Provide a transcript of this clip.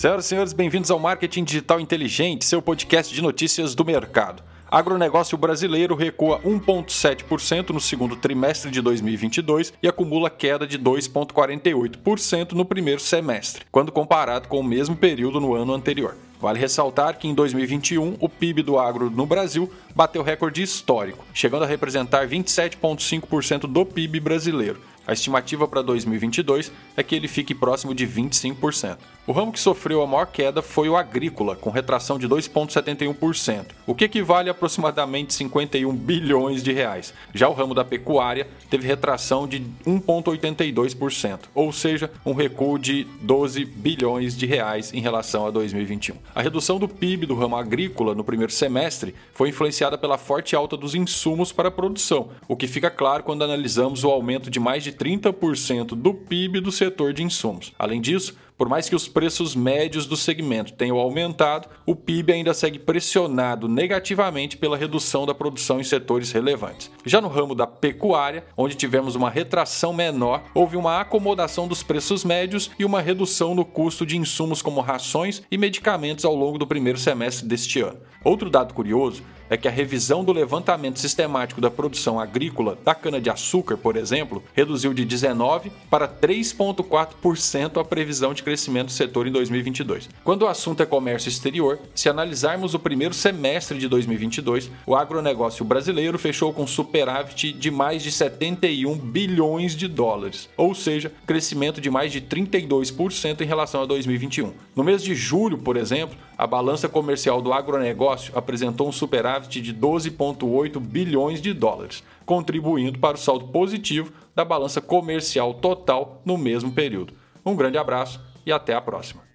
Senhoras e senhores, bem-vindos ao Marketing Digital Inteligente, seu podcast de notícias do mercado. Agronegócio brasileiro recua 1,7% no segundo trimestre de 2022 e acumula queda de 2,48% no primeiro semestre, quando comparado com o mesmo período no ano anterior. Vale ressaltar que em 2021 o PIB do agro no Brasil bateu recorde histórico, chegando a representar 27,5% do PIB brasileiro. A estimativa para 2022 é que ele fique próximo de 25%. O ramo que sofreu a maior queda foi o agrícola, com retração de 2,71%, o que equivale a aproximadamente 51 bilhões de reais. Já o ramo da pecuária teve retração de 1,82%, ou seja, um recuo de 12 bilhões de reais em relação a 2021. A redução do PIB do ramo agrícola no primeiro semestre foi influenciada pela forte alta dos insumos para a produção, o que fica claro quando analisamos o aumento de mais de 30% do PIB do setor de insumos. Além disso, por mais que os preços médios do segmento tenham aumentado, o PIB ainda segue pressionado negativamente pela redução da produção em setores relevantes. Já no ramo da pecuária, onde tivemos uma retração menor, houve uma acomodação dos preços médios e uma redução no custo de insumos como rações e medicamentos ao longo do primeiro semestre deste ano. Outro dado curioso é que a revisão do levantamento sistemático da produção agrícola da cana-de-açúcar, por exemplo, reduziu de 19% para 3,4% a previsão de crescimento do setor em 2022. Quando o assunto é comércio exterior, se analisarmos o primeiro semestre de 2022, o agronegócio brasileiro fechou com superávit de mais de 71 bilhões de dólares, ou seja, crescimento de mais de 32% em relação a 2021. No mês de julho, por exemplo, a balança comercial do agronegócio apresentou um superávit de 12,8 bilhões de dólares, contribuindo para o saldo positivo da balança comercial total no mesmo período. Um grande abraço e até a próxima.